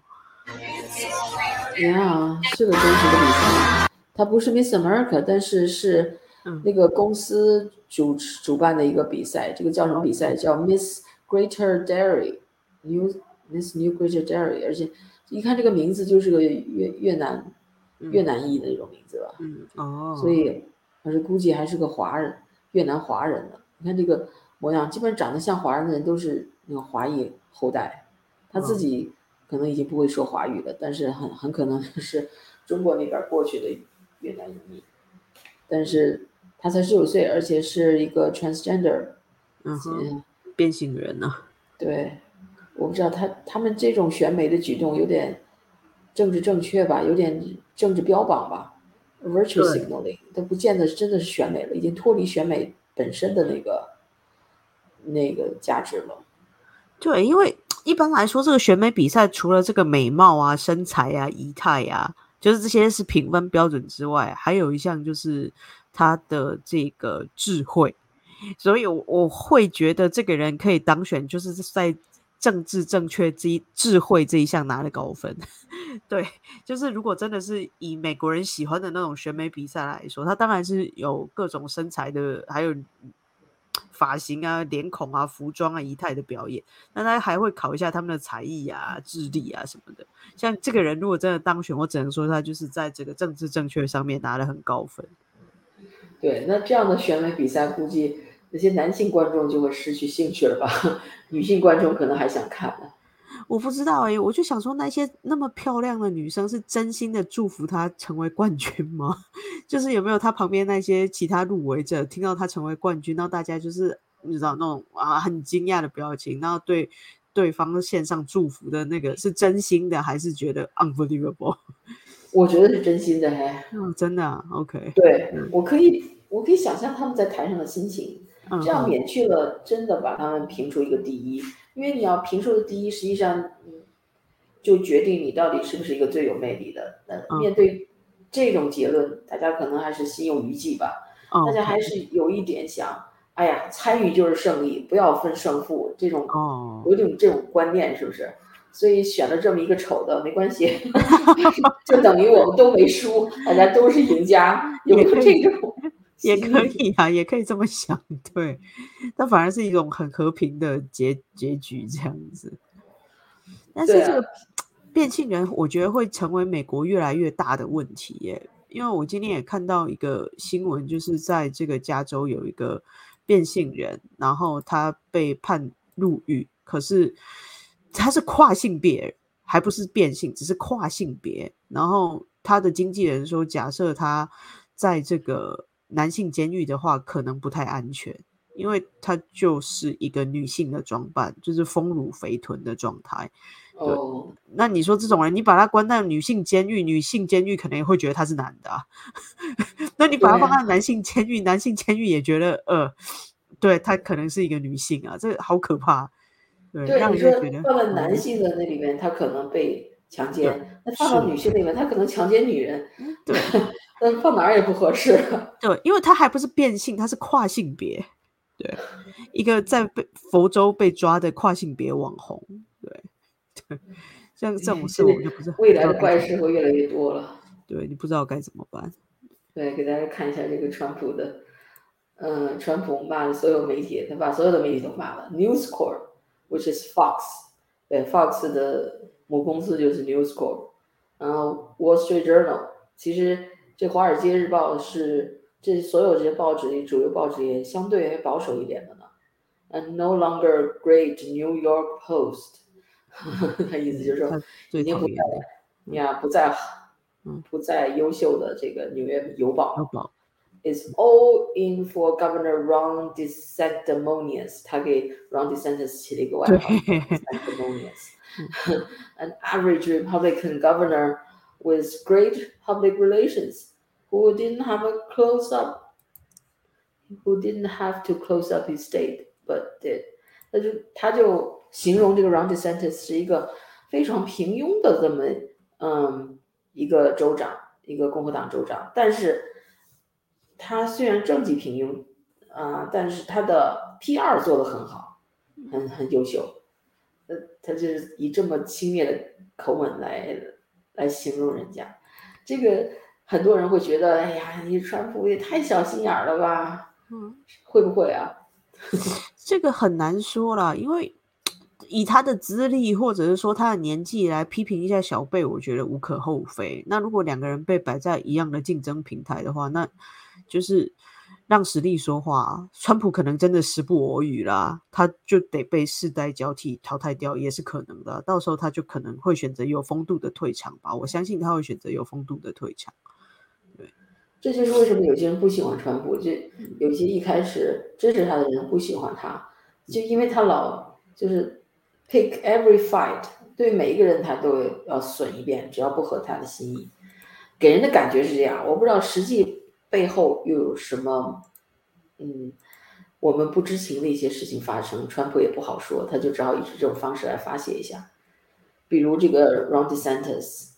？？Yeah，，是个真实的比赛，它不是 Miss America，但是是那个公司主主办的一个比赛。这个叫什么比赛？叫 Miss Greater Dairy，New Miss New Greater Dairy。而且一看这个名字就是个越越南越南裔的那种名字吧？嗯哦，所以还是估计还是个华人，越南华人的。你看这个模样，基本长得像华人的人都是那个华裔后代，他自己。可能已经不会说华语了，但是很很可能是中国那边过去的越南移民。但是他才十九岁，而且是一个 transgender，嗯，变性人呢。对，我不知道他他们这种选美的举动有点政治正确吧，有点政治标榜吧，virtue signaling，都不见得真的是选美了，已经脱离选美本身的那个那个价值了。对，因为。一般来说，这个选美比赛除了这个美貌啊、身材啊、仪态啊，就是这些是评分标准之外，还有一项就是他的这个智慧。所以我会觉得这个人可以当选，就是在政治正确这一智慧这一项拿了高分。对，就是如果真的是以美国人喜欢的那种选美比赛来说，他当然是有各种身材的，还有。发型啊、脸孔啊、服装啊、仪态的表演，那他还会考一下他们的才艺啊、智力啊什么的。像这个人如果真的当选，我只能说他就是在这个政治正确上面拿了很高分。对，那这样的选美比赛，估计那些男性观众就会失去兴趣了吧？女性观众可能还想看呢。我不知道哎，我就想说，那些那么漂亮的女生是真心的祝福她成为冠军吗？就是有没有她旁边那些其他入围者听到她成为冠军，然后大家就是你知道那种啊很惊讶的表情，然后对对方献上祝福的那个是真心的，还是觉得 unbelievable？我觉得是真心的，嘿，嗯，真的，OK，对我可以，我可以想象他们在台上的心情，这样免去了真的把他们评出一个第一。因为你要评出的第一，实际上，嗯，就决定你到底是不是一个最有魅力的。那面对这种结论，大家可能还是心有余悸吧。大家还是有一点想，哎呀，参与就是胜利，不要分胜负，这种有点这种观念，是不是？所以选了这么一个丑的，没关系，就等于我们都没输，大家都是赢家，有没有这种。也可以啊，也可以这么想，对，那反而是一种很和平的结结局这样子。但是这个变性人，我觉得会成为美国越来越大的问题耶。因为我今天也看到一个新闻，就是在这个加州有一个变性人，然后他被判入狱，可是他是跨性别，还不是变性，只是跨性别。然后他的经纪人说，假设他在这个。男性监狱的话，可能不太安全，因为他就是一个女性的装扮，就是丰乳肥臀的状态。哦，那你说这种人，你把他关在女性监狱，女性监狱可能也会觉得他是男的。啊。那你把他放在男性监狱，男性监狱也觉得，呃，对他可能是一个女性啊，这好可怕。对，你说放在男性的那里面，他可能被强奸；那放到女性那边，他可能强奸女人。对。嗯，放哪儿也不合适。对，因为他还不是变性，他是跨性别。对，一个在被佛州被抓的跨性别网红。对，对，像这种事我们就不是。未来的怪事会越来越多了。对你不知道该怎么办。对，给大家看一下这个川普的，嗯，川普骂了所有媒体，他把所有的媒体都骂了。News Corp，which is Fox，对，Fox 的母公司就是 News Corp。然后 Wall Street Journal，其实。这《华尔街日报》是这所有这些报纸里主流报纸里相对还保守一点的呢。And no longer great New York Post，他意思就是说已经不在，呀不再，不再优秀的这个《纽约邮报》。It's all in for Governor Ron DeSantis。他给 Ron DeSantis 起了一个外号，DeSantis。An average Republican governor with great public relations。who didn't have a close up, who didn't have to close up his state, but did。那就他就形容这个 Ron DeSantis 是一个非常平庸的这么嗯一个州长，一个共和党州长，但是他虽然政绩平庸啊，但是他的 PR 做得很好，很很优秀。呃，他就是以这么轻蔑的口吻来 来形容人家，这个。很多人会觉得，哎呀，你川普也太小心眼了吧？嗯，会不会啊？这个很难说了，因为以他的资历或者是说他的年纪来批评一下小贝，我觉得无可厚非。那如果两个人被摆在一样的竞争平台的话，那就是让实力说话。川普可能真的时不我与啦，他就得被世代交替淘汰掉，也是可能的。到时候他就可能会选择有风度的退场吧。我相信他会选择有风度的退场。对这就是为什么有些人不喜欢川普，就有些一开始支持他的人不喜欢他，就因为他老就是 pick every fight，对每一个人他都要损一遍，只要不合他的心意，给人的感觉是这样。我不知道实际背后又有什么，嗯，我们不知情的一些事情发生。川普也不好说，他就只好以这种方式来发泄一下，比如这个 Ron DeSantis。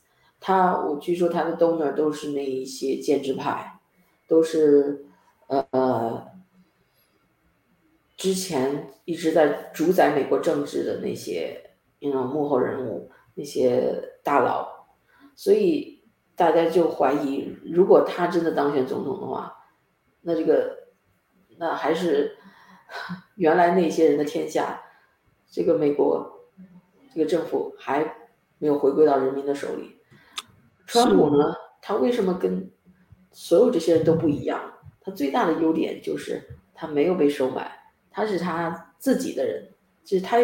他，我据说他的 donor 都是那一些建制派，都是呃之前一直在主宰美国政治的那些那种幕后人物，那些大佬，所以大家就怀疑，如果他真的当选总统的话，那这个那还是 原来那些人的天下，这个美国这个政府还没有回归到人民的手里。川普呢？他为什么跟所有这些人都不一样？他最大的优点就是他没有被收买，他是他自己的人，就是他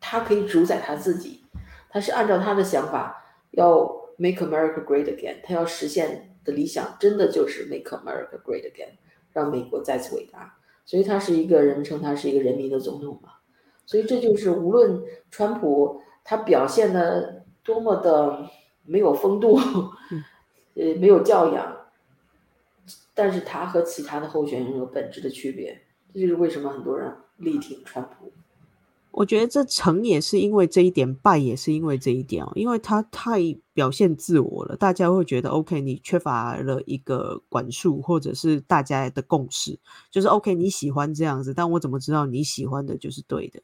他可以主宰他自己，他是按照他的想法要 make America great again，他要实现的理想真的就是 make America great again，让美国再次伟大。所以他是一个人称他是一个人民的总统嘛。所以这就是无论川普他表现的多么的没有风度，呃，没有教养，但是他和其他的候选人有本质的区别。这就是为什么很多人力挺川普。我觉得这成也是因为这一点，败也是因为这一点哦，因为他太表现自我了，大家会觉得 OK，你缺乏了一个管束或者是大家的共识，就是 OK，你喜欢这样子，但我怎么知道你喜欢的就是对的？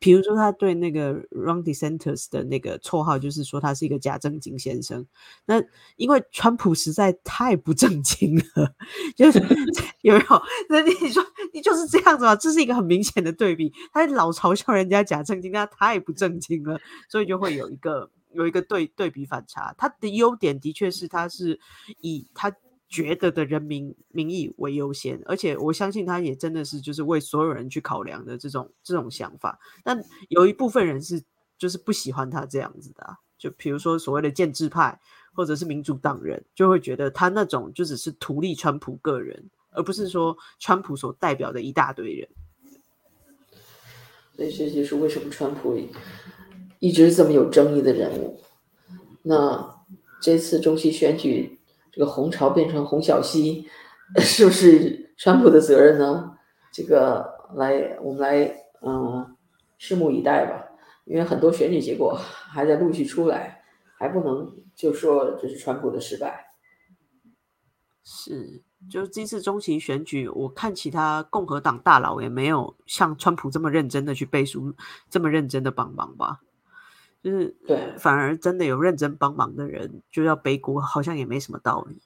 比如说，他对那个 Ron DeSantis 的那个绰号，就是说他是一个假正经先生。那因为川普实在太不正经了，就是有没有？那你说你就是这样子嘛？这是一个很明显的对比。他老嘲笑人家假正经，他太不正经了，所以就会有一个有一个对对比反差。他的优点的确是他是以他。觉得的人民民意为优先，而且我相信他也真的是就是为所有人去考量的这种这种想法。但有一部分人是就是不喜欢他这样子的，就比如说所谓的建制派或者是民主党人，就会觉得他那种就只是图利川普个人，而不是说川普所代表的一大堆人。所以这就是为什么川普一直这么有争议的人物。那这次中期选举。这个红潮变成红小溪，是不是川普的责任呢？这个来，我们来，嗯，拭目以待吧。因为很多选举结果还在陆续出来，还不能就说这是川普的失败。是，就是这次中期选举，我看其他共和党大佬也没有像川普这么认真的去背书，这么认真的帮忙吧。就是对，反而真的有认真帮忙的人就要背锅，好像也没什么道理。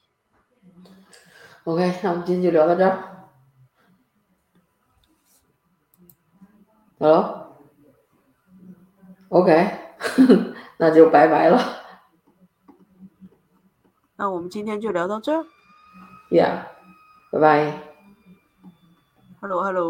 OK，那我们今天就聊到这儿。Hello，OK，那就拜拜了。那我们今天就聊到这儿。Yeah，拜拜。Hello，Hello。